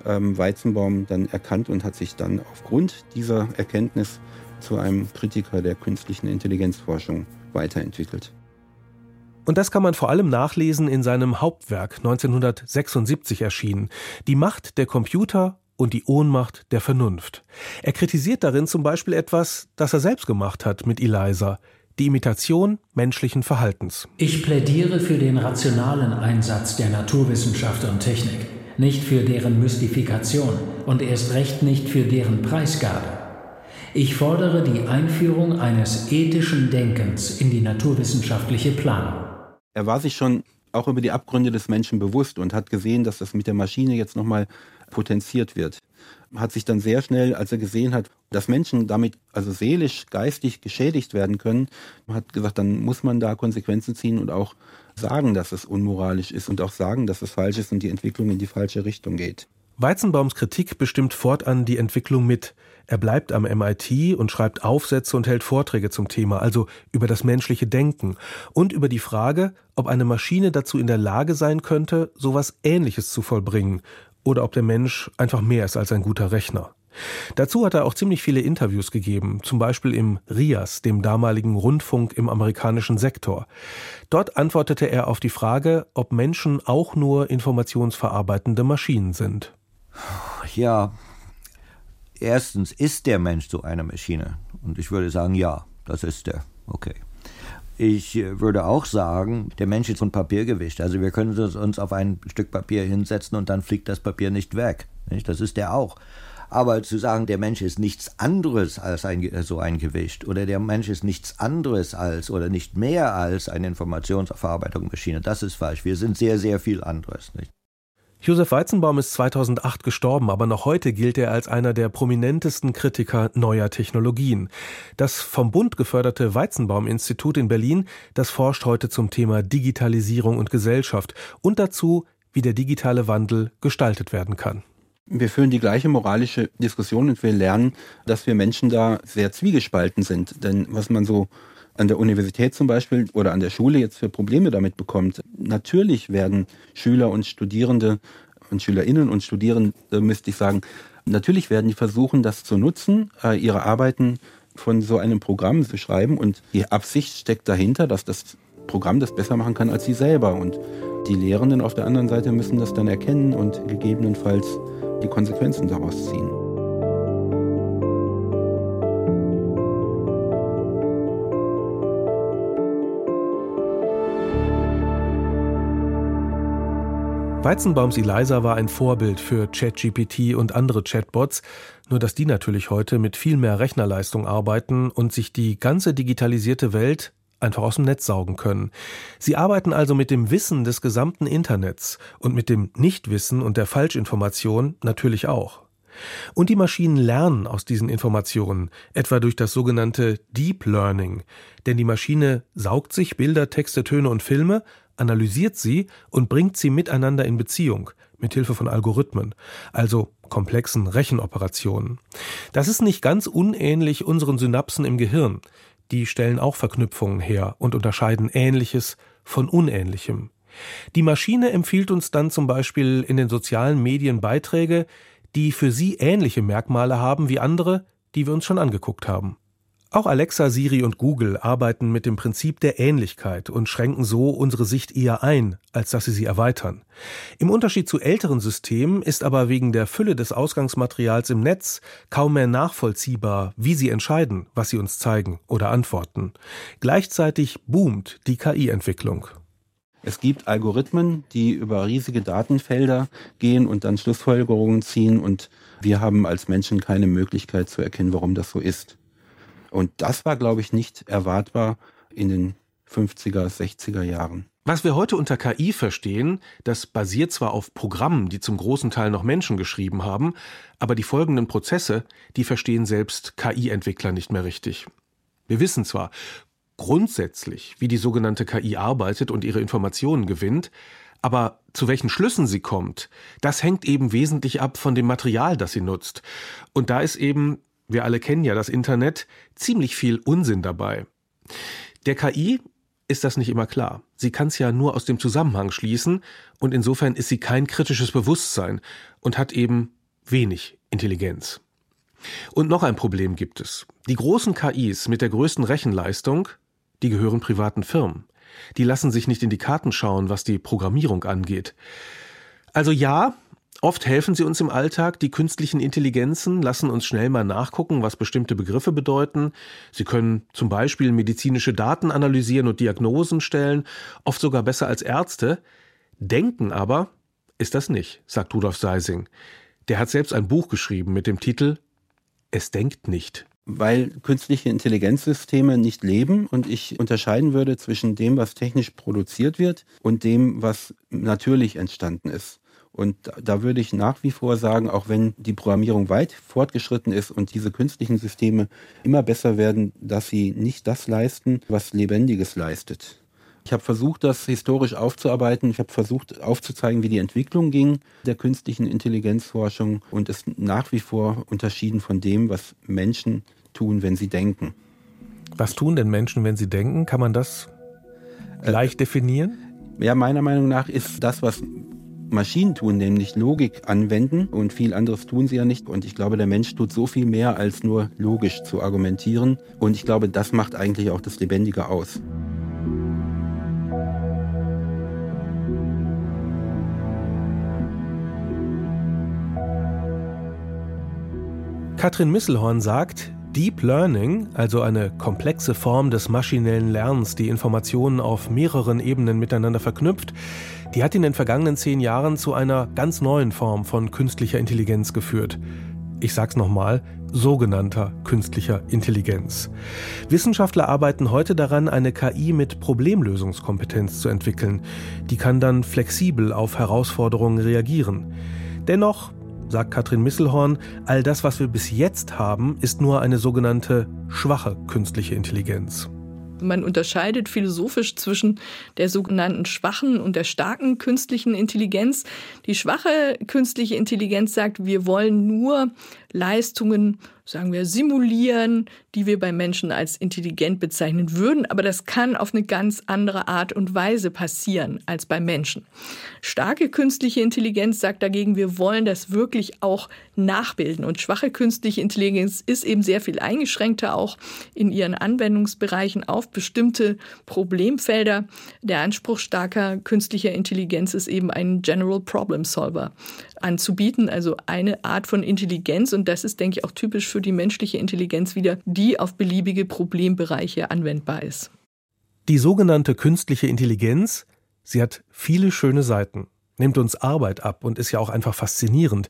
ähm, Weizenbaum dann erkannt und hat sich dann aufgrund dieser Erkenntnis zu einem Kritiker der künstlichen Intelligenzforschung weiterentwickelt. Und das kann man vor allem nachlesen in seinem Hauptwerk 1976 erschienen, Die Macht der Computer und die Ohnmacht der Vernunft. Er kritisiert darin zum Beispiel etwas, das er selbst gemacht hat mit Eliza, die Imitation menschlichen Verhaltens. Ich plädiere für den rationalen Einsatz der Naturwissenschaft und Technik, nicht für deren Mystifikation und erst recht nicht für deren Preisgabe. Ich fordere die Einführung eines ethischen Denkens in die naturwissenschaftliche Planung. Er war sich schon auch über die Abgründe des Menschen bewusst und hat gesehen, dass das mit der Maschine jetzt nochmal potenziert wird. Hat sich dann sehr schnell, als er gesehen hat, dass Menschen damit also seelisch, geistig geschädigt werden können, hat gesagt, dann muss man da Konsequenzen ziehen und auch sagen, dass es unmoralisch ist und auch sagen, dass es falsch ist und die Entwicklung in die falsche Richtung geht. Weizenbaums Kritik bestimmt fortan die Entwicklung mit. Er bleibt am MIT und schreibt Aufsätze und hält Vorträge zum Thema, also über das menschliche Denken und über die Frage, ob eine Maschine dazu in der Lage sein könnte, sowas Ähnliches zu vollbringen, oder ob der Mensch einfach mehr ist als ein guter Rechner. Dazu hat er auch ziemlich viele Interviews gegeben, zum Beispiel im RIAS, dem damaligen Rundfunk im amerikanischen Sektor. Dort antwortete er auf die Frage, ob Menschen auch nur informationsverarbeitende Maschinen sind. Ja, erstens, ist der Mensch so eine Maschine? Und ich würde sagen, ja, das ist er. Okay. Ich äh, würde auch sagen, der Mensch ist von Papier gewischt. Also wir können uns auf ein Stück Papier hinsetzen und dann fliegt das Papier nicht weg. Nicht? Das ist der auch. Aber zu sagen, der Mensch ist nichts anderes als ein, so ein Gewicht oder der Mensch ist nichts anderes als oder nicht mehr als eine Informationsverarbeitungsmaschine, das ist falsch. Wir sind sehr, sehr viel anderes. Nicht? Josef Weizenbaum ist 2008 gestorben, aber noch heute gilt er als einer der prominentesten Kritiker neuer Technologien. Das vom Bund geförderte Weizenbaum-Institut in Berlin, das forscht heute zum Thema Digitalisierung und Gesellschaft und dazu, wie der digitale Wandel gestaltet werden kann. Wir führen die gleiche moralische Diskussion und wir lernen, dass wir Menschen da sehr zwiegespalten sind. Denn was man so an der Universität zum Beispiel oder an der Schule jetzt für Probleme damit bekommt. Natürlich werden Schüler und Studierende und Schülerinnen und Studierende, müsste ich sagen, natürlich werden die versuchen, das zu nutzen, äh, ihre Arbeiten von so einem Programm zu schreiben und die Absicht steckt dahinter, dass das Programm das besser machen kann als sie selber und die Lehrenden auf der anderen Seite müssen das dann erkennen und gegebenenfalls die Konsequenzen daraus ziehen. Weizenbaums Eliza war ein Vorbild für ChatGPT und andere Chatbots, nur dass die natürlich heute mit viel mehr Rechnerleistung arbeiten und sich die ganze digitalisierte Welt einfach aus dem Netz saugen können. Sie arbeiten also mit dem Wissen des gesamten Internets und mit dem Nichtwissen und der Falschinformation natürlich auch. Und die Maschinen lernen aus diesen Informationen, etwa durch das sogenannte Deep Learning, denn die Maschine saugt sich Bilder, Texte, Töne und Filme analysiert sie und bringt sie miteinander in Beziehung, mit Hilfe von Algorithmen, also komplexen Rechenoperationen. Das ist nicht ganz unähnlich unseren Synapsen im Gehirn. Die stellen auch Verknüpfungen her und unterscheiden Ähnliches von Unähnlichem. Die Maschine empfiehlt uns dann zum Beispiel in den sozialen Medien Beiträge, die für sie ähnliche Merkmale haben wie andere, die wir uns schon angeguckt haben. Auch Alexa, Siri und Google arbeiten mit dem Prinzip der Ähnlichkeit und schränken so unsere Sicht eher ein, als dass sie sie erweitern. Im Unterschied zu älteren Systemen ist aber wegen der Fülle des Ausgangsmaterials im Netz kaum mehr nachvollziehbar, wie sie entscheiden, was sie uns zeigen oder antworten. Gleichzeitig boomt die KI-Entwicklung. Es gibt Algorithmen, die über riesige Datenfelder gehen und dann Schlussfolgerungen ziehen und wir haben als Menschen keine Möglichkeit zu erkennen, warum das so ist. Und das war, glaube ich, nicht erwartbar in den 50er, 60er Jahren. Was wir heute unter KI verstehen, das basiert zwar auf Programmen, die zum großen Teil noch Menschen geschrieben haben, aber die folgenden Prozesse, die verstehen selbst KI-Entwickler nicht mehr richtig. Wir wissen zwar grundsätzlich, wie die sogenannte KI arbeitet und ihre Informationen gewinnt, aber zu welchen Schlüssen sie kommt, das hängt eben wesentlich ab von dem Material, das sie nutzt. Und da ist eben, wir alle kennen ja das Internet, ziemlich viel Unsinn dabei. Der KI ist das nicht immer klar. Sie kann es ja nur aus dem Zusammenhang schließen und insofern ist sie kein kritisches Bewusstsein und hat eben wenig Intelligenz. Und noch ein Problem gibt es. Die großen KIs mit der größten Rechenleistung, die gehören privaten Firmen. Die lassen sich nicht in die Karten schauen, was die Programmierung angeht. Also ja, Oft helfen sie uns im Alltag. Die künstlichen Intelligenzen lassen uns schnell mal nachgucken, was bestimmte Begriffe bedeuten. Sie können zum Beispiel medizinische Daten analysieren und Diagnosen stellen, oft sogar besser als Ärzte. Denken aber ist das nicht, sagt Rudolf Seising. Der hat selbst ein Buch geschrieben mit dem Titel Es denkt nicht weil künstliche Intelligenzsysteme nicht leben und ich unterscheiden würde zwischen dem, was technisch produziert wird und dem, was natürlich entstanden ist. Und da würde ich nach wie vor sagen, auch wenn die Programmierung weit fortgeschritten ist und diese künstlichen Systeme immer besser werden, dass sie nicht das leisten, was Lebendiges leistet. Ich habe versucht, das historisch aufzuarbeiten. Ich habe versucht aufzuzeigen, wie die Entwicklung ging der künstlichen Intelligenzforschung und es nach wie vor unterschieden von dem, was Menschen tun, wenn sie denken. Was tun denn Menschen, wenn sie denken? Kann man das leicht äh, definieren? Ja, meiner Meinung nach ist das, was Maschinen tun, nämlich Logik anwenden und viel anderes tun sie ja nicht. Und ich glaube, der Mensch tut so viel mehr als nur logisch zu argumentieren. Und ich glaube, das macht eigentlich auch das Lebendige aus. Katrin Misselhorn sagt, Deep Learning, also eine komplexe Form des maschinellen Lernens, die Informationen auf mehreren Ebenen miteinander verknüpft, die hat in den vergangenen zehn Jahren zu einer ganz neuen Form von künstlicher Intelligenz geführt. Ich sag's nochmal, sogenannter künstlicher Intelligenz. Wissenschaftler arbeiten heute daran, eine KI mit Problemlösungskompetenz zu entwickeln. Die kann dann flexibel auf Herausforderungen reagieren. Dennoch sagt Katrin Misselhorn, all das, was wir bis jetzt haben, ist nur eine sogenannte schwache künstliche Intelligenz. Man unterscheidet philosophisch zwischen der sogenannten schwachen und der starken künstlichen Intelligenz. Die schwache künstliche Intelligenz sagt, wir wollen nur Leistungen, sagen wir, simulieren, die wir bei Menschen als intelligent bezeichnen würden, aber das kann auf eine ganz andere Art und Weise passieren als bei Menschen. Starke künstliche Intelligenz sagt dagegen, wir wollen das wirklich auch nachbilden und schwache künstliche Intelligenz ist eben sehr viel eingeschränkter auch in ihren Anwendungsbereichen auf bestimmte Problemfelder. Der Anspruch starker künstlicher Intelligenz ist eben ein General Problem Solver anzubieten, also eine Art von Intelligenz und das ist, denke ich, auch typisch für die menschliche Intelligenz wieder, die auf beliebige Problembereiche anwendbar ist. Die sogenannte künstliche Intelligenz, sie hat viele schöne Seiten, nimmt uns Arbeit ab und ist ja auch einfach faszinierend,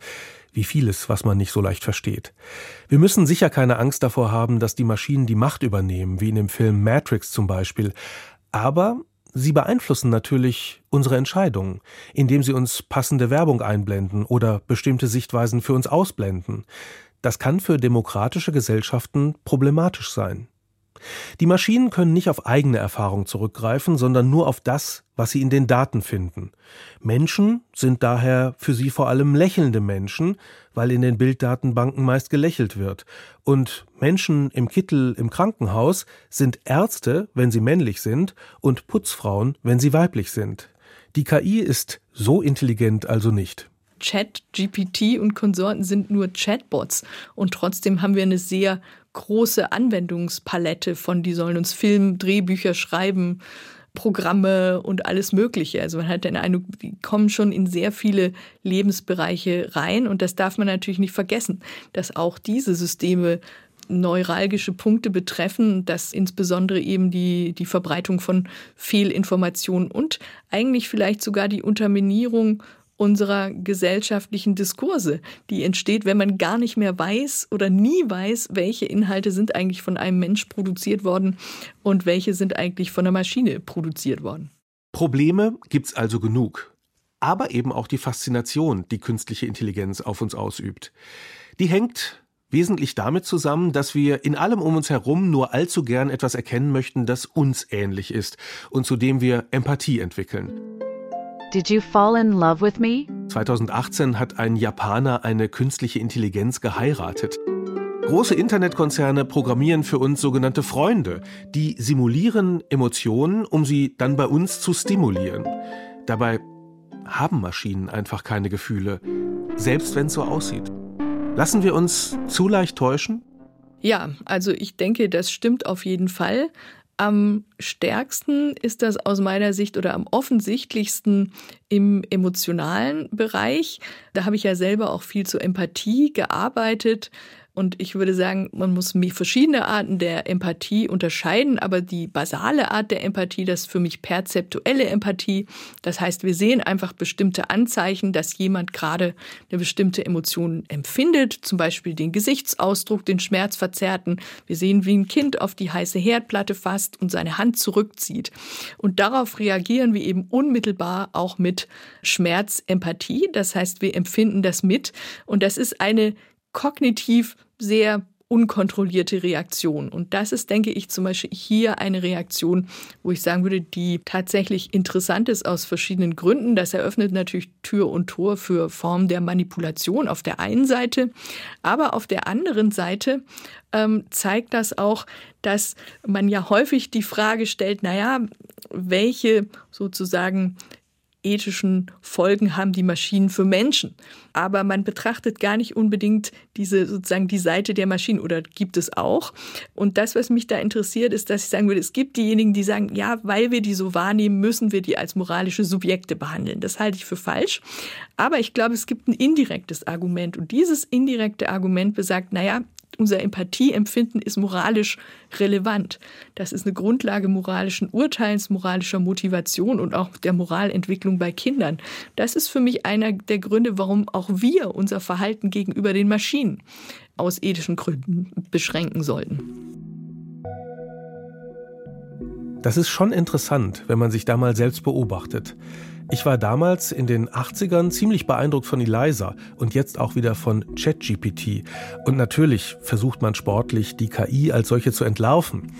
wie vieles, was man nicht so leicht versteht. Wir müssen sicher keine Angst davor haben, dass die Maschinen die Macht übernehmen, wie in dem Film Matrix zum Beispiel. Aber Sie beeinflussen natürlich unsere Entscheidungen, indem sie uns passende Werbung einblenden oder bestimmte Sichtweisen für uns ausblenden. Das kann für demokratische Gesellschaften problematisch sein. Die Maschinen können nicht auf eigene Erfahrung zurückgreifen, sondern nur auf das, was sie in den Daten finden. Menschen sind daher für sie vor allem lächelnde Menschen, weil in den Bilddatenbanken meist gelächelt wird. Und Menschen im Kittel im Krankenhaus sind Ärzte, wenn sie männlich sind, und Putzfrauen, wenn sie weiblich sind. Die KI ist so intelligent also nicht. Chat, GPT und Konsorten sind nur Chatbots und trotzdem haben wir eine sehr große Anwendungspalette von, die sollen uns Film, Drehbücher schreiben, Programme und alles Mögliche. Also man hat den Eindruck, die kommen schon in sehr viele Lebensbereiche rein und das darf man natürlich nicht vergessen, dass auch diese Systeme neuralgische Punkte betreffen, dass insbesondere eben die, die Verbreitung von Fehlinformationen und eigentlich vielleicht sogar die Unterminierung unserer gesellschaftlichen Diskurse, die entsteht, wenn man gar nicht mehr weiß oder nie weiß, welche Inhalte sind eigentlich von einem Mensch produziert worden und welche sind eigentlich von der Maschine produziert worden. Probleme gibt's also genug. Aber eben auch die Faszination, die künstliche Intelligenz auf uns ausübt. Die hängt wesentlich damit zusammen, dass wir in allem um uns herum nur allzu gern etwas erkennen möchten, das uns ähnlich ist und zu dem wir Empathie entwickeln. Did you fall in love with me? 2018 hat ein Japaner eine künstliche Intelligenz geheiratet. Große Internetkonzerne programmieren für uns sogenannte Freunde, die simulieren Emotionen, um sie dann bei uns zu stimulieren. Dabei haben Maschinen einfach keine Gefühle, selbst wenn es so aussieht. Lassen wir uns zu leicht täuschen? Ja, also ich denke, das stimmt auf jeden Fall. Am stärksten ist das aus meiner Sicht oder am offensichtlichsten im emotionalen Bereich. Da habe ich ja selber auch viel zur Empathie gearbeitet und ich würde sagen, man muss verschiedene Arten der Empathie unterscheiden, aber die basale Art der Empathie, das ist für mich perzeptuelle Empathie. Das heißt, wir sehen einfach bestimmte Anzeichen, dass jemand gerade eine bestimmte Emotion empfindet, zum Beispiel den Gesichtsausdruck, den Schmerzverzerrten. Wir sehen, wie ein Kind auf die heiße Herdplatte fasst und seine Hand zurückzieht. Und darauf reagieren wir eben unmittelbar auch mit Schmerzempathie. Das heißt, wir empfinden das mit. Und das ist eine kognitiv sehr unkontrollierte Reaktion. Und das ist, denke ich, zum Beispiel hier eine Reaktion, wo ich sagen würde, die tatsächlich interessant ist aus verschiedenen Gründen. Das eröffnet natürlich Tür und Tor für Formen der Manipulation auf der einen Seite. Aber auf der anderen Seite ähm, zeigt das auch, dass man ja häufig die Frage stellt, naja, welche sozusagen ethischen Folgen haben die Maschinen für Menschen. Aber man betrachtet gar nicht unbedingt diese sozusagen die Seite der Maschinen oder gibt es auch. Und das, was mich da interessiert, ist, dass ich sagen würde, es gibt diejenigen, die sagen, ja, weil wir die so wahrnehmen, müssen wir die als moralische Subjekte behandeln. Das halte ich für falsch. Aber ich glaube, es gibt ein indirektes Argument. Und dieses indirekte Argument besagt, naja, unser Empathieempfinden ist moralisch relevant. Das ist eine Grundlage moralischen Urteils, moralischer Motivation und auch der Moralentwicklung bei Kindern. Das ist für mich einer der Gründe, warum auch wir unser Verhalten gegenüber den Maschinen aus ethischen Gründen beschränken sollten. Das ist schon interessant, wenn man sich da mal selbst beobachtet. Ich war damals in den 80ern ziemlich beeindruckt von Eliza und jetzt auch wieder von ChatGPT. Und natürlich versucht man sportlich, die KI als solche zu entlarven.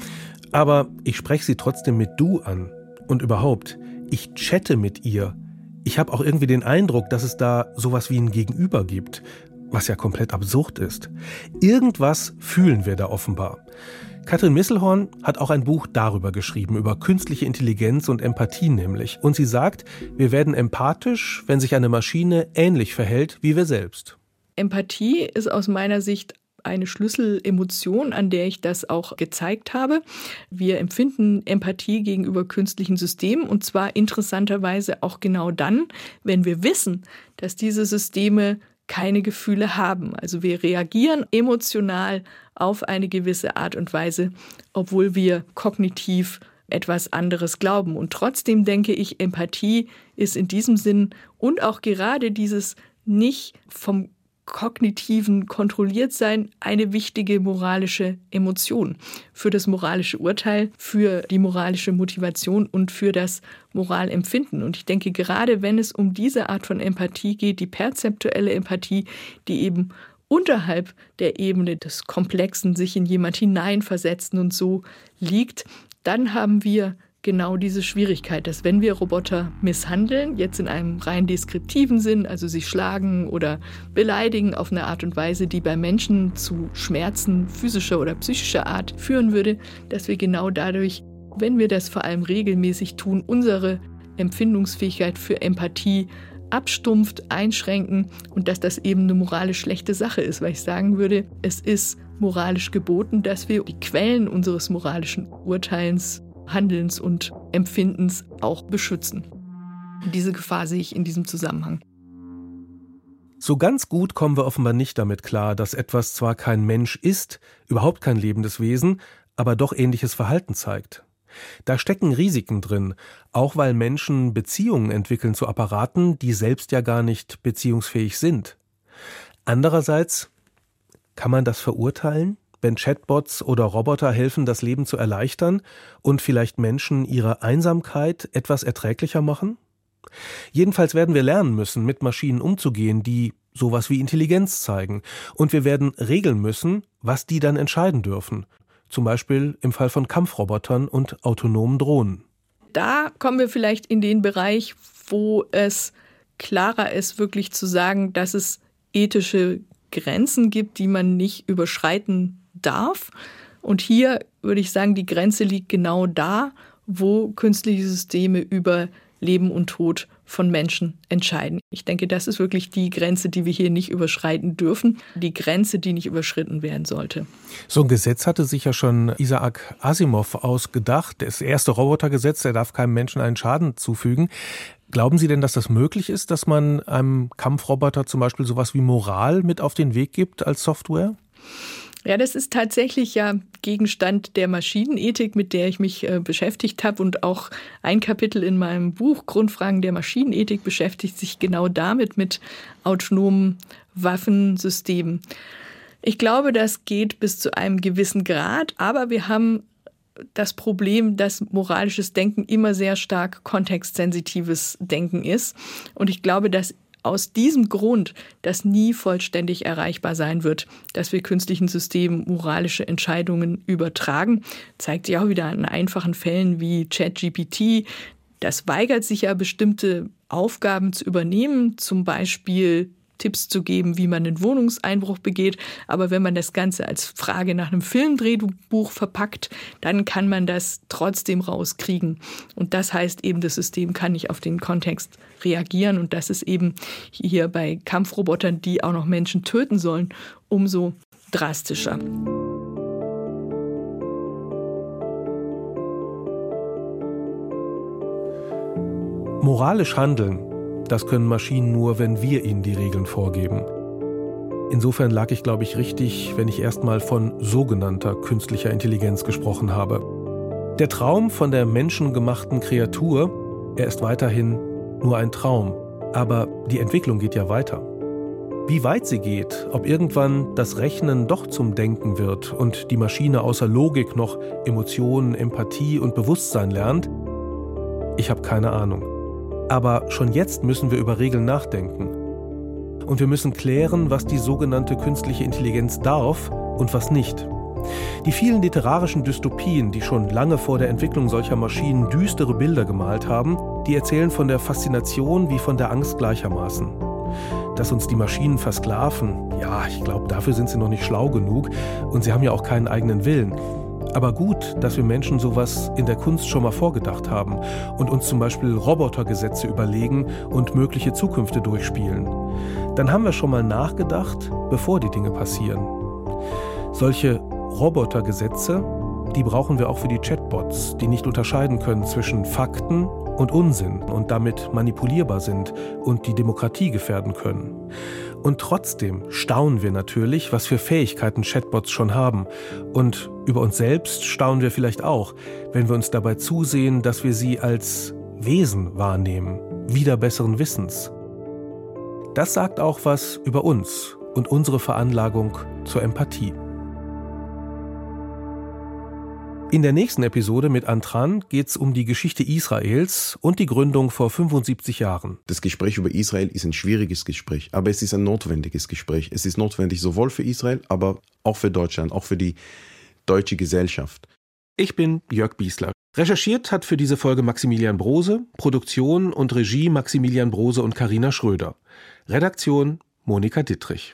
Aber ich spreche sie trotzdem mit Du an. Und überhaupt, ich chatte mit ihr. Ich habe auch irgendwie den Eindruck, dass es da sowas wie ein Gegenüber gibt, was ja komplett absurd ist. Irgendwas fühlen wir da offenbar. Katrin Misselhorn hat auch ein Buch darüber geschrieben, über künstliche Intelligenz und Empathie nämlich. Und sie sagt, wir werden empathisch, wenn sich eine Maschine ähnlich verhält wie wir selbst. Empathie ist aus meiner Sicht eine Schlüsselemotion, an der ich das auch gezeigt habe. Wir empfinden Empathie gegenüber künstlichen Systemen und zwar interessanterweise auch genau dann, wenn wir wissen, dass diese Systeme keine Gefühle haben. Also wir reagieren emotional auf eine gewisse Art und Weise, obwohl wir kognitiv etwas anderes glauben. Und trotzdem denke ich, Empathie ist in diesem Sinn und auch gerade dieses nicht vom kognitiven Kontrolliertsein eine wichtige moralische Emotion für das moralische Urteil, für die moralische Motivation und für das Moralempfinden. Und ich denke, gerade wenn es um diese Art von Empathie geht, die perzeptuelle Empathie, die eben unterhalb der Ebene des Komplexen sich in jemand hineinversetzen und so liegt, dann haben wir genau diese Schwierigkeit, dass wenn wir Roboter misshandeln, jetzt in einem rein deskriptiven Sinn, also sie schlagen oder beleidigen auf eine Art und Weise, die bei Menschen zu Schmerzen physischer oder psychischer Art führen würde, dass wir genau dadurch, wenn wir das vor allem regelmäßig tun, unsere Empfindungsfähigkeit für Empathie abstumpft, einschränken und dass das eben eine moralisch schlechte Sache ist, weil ich sagen würde, es ist moralisch geboten, dass wir die Quellen unseres moralischen Urteils Handelns und Empfindens auch beschützen. Diese Gefahr sehe ich in diesem Zusammenhang. So ganz gut kommen wir offenbar nicht damit klar, dass etwas zwar kein Mensch ist, überhaupt kein lebendes Wesen, aber doch ähnliches Verhalten zeigt. Da stecken Risiken drin, auch weil Menschen Beziehungen entwickeln zu Apparaten, die selbst ja gar nicht beziehungsfähig sind. Andererseits kann man das verurteilen? wenn Chatbots oder Roboter helfen, das Leben zu erleichtern und vielleicht Menschen ihre Einsamkeit etwas erträglicher machen? Jedenfalls werden wir lernen müssen, mit Maschinen umzugehen, die sowas wie Intelligenz zeigen, und wir werden regeln müssen, was die dann entscheiden dürfen, zum Beispiel im Fall von Kampfrobotern und autonomen Drohnen. Da kommen wir vielleicht in den Bereich, wo es klarer ist, wirklich zu sagen, dass es ethische Grenzen gibt, die man nicht überschreiten darf. Und hier würde ich sagen, die Grenze liegt genau da, wo künstliche Systeme über Leben und Tod von Menschen entscheiden. Ich denke, das ist wirklich die Grenze, die wir hier nicht überschreiten dürfen, die Grenze, die nicht überschritten werden sollte. So ein Gesetz hatte sich ja schon Isaac Asimov ausgedacht. Das erste Robotergesetz, der darf keinem Menschen einen Schaden zufügen. Glauben Sie denn, dass das möglich ist, dass man einem Kampfroboter zum Beispiel sowas wie Moral mit auf den Weg gibt als Software? Ja, das ist tatsächlich ja Gegenstand der Maschinenethik, mit der ich mich äh, beschäftigt habe. Und auch ein Kapitel in meinem Buch Grundfragen der Maschinenethik beschäftigt sich genau damit, mit autonomen Waffensystemen. Ich glaube, das geht bis zu einem gewissen Grad, aber wir haben das Problem, dass moralisches Denken immer sehr stark kontextsensitives Denken ist. Und ich glaube, dass aus diesem Grund das nie vollständig erreichbar sein wird, dass wir künstlichen Systemen moralische Entscheidungen übertragen. Zeigt sich auch wieder an einfachen Fällen wie ChatGPT. Das weigert sich ja, bestimmte Aufgaben zu übernehmen, zum Beispiel Tipps zu geben, wie man einen Wohnungseinbruch begeht. Aber wenn man das Ganze als Frage nach einem Filmdrehbuch verpackt, dann kann man das trotzdem rauskriegen. Und das heißt eben, das System kann nicht auf den Kontext reagieren. Und das ist eben hier bei Kampfrobotern, die auch noch Menschen töten sollen, umso drastischer. Moralisch handeln das können Maschinen nur, wenn wir ihnen die Regeln vorgeben. Insofern lag ich, glaube ich, richtig, wenn ich erstmal von sogenannter künstlicher Intelligenz gesprochen habe. Der Traum von der menschengemachten Kreatur, er ist weiterhin nur ein Traum, aber die Entwicklung geht ja weiter. Wie weit sie geht, ob irgendwann das Rechnen doch zum Denken wird und die Maschine außer Logik noch Emotionen, Empathie und Bewusstsein lernt, ich habe keine Ahnung. Aber schon jetzt müssen wir über Regeln nachdenken. Und wir müssen klären, was die sogenannte künstliche Intelligenz darf und was nicht. Die vielen literarischen Dystopien, die schon lange vor der Entwicklung solcher Maschinen düstere Bilder gemalt haben, die erzählen von der Faszination wie von der Angst gleichermaßen. Dass uns die Maschinen versklaven, ja, ich glaube, dafür sind sie noch nicht schlau genug und sie haben ja auch keinen eigenen Willen. Aber gut, dass wir Menschen sowas in der Kunst schon mal vorgedacht haben und uns zum Beispiel Robotergesetze überlegen und mögliche Zukünfte durchspielen. Dann haben wir schon mal nachgedacht, bevor die Dinge passieren. Solche Robotergesetze, die brauchen wir auch für die Chatbots, die nicht unterscheiden können zwischen Fakten und Unsinn und damit manipulierbar sind und die Demokratie gefährden können. Und trotzdem staunen wir natürlich, was für Fähigkeiten Chatbots schon haben. Und über uns selbst staunen wir vielleicht auch, wenn wir uns dabei zusehen, dass wir sie als Wesen wahrnehmen, wieder besseren Wissens. Das sagt auch was über uns und unsere Veranlagung zur Empathie. In der nächsten Episode mit Antran geht es um die Geschichte Israels und die Gründung vor 75 Jahren. Das Gespräch über Israel ist ein schwieriges Gespräch, aber es ist ein notwendiges Gespräch. Es ist notwendig sowohl für Israel, aber auch für Deutschland, auch für die deutsche Gesellschaft. Ich bin Jörg Biesler. Recherchiert hat für diese Folge Maximilian Brose, Produktion und Regie Maximilian Brose und Karina Schröder. Redaktion Monika Dittrich.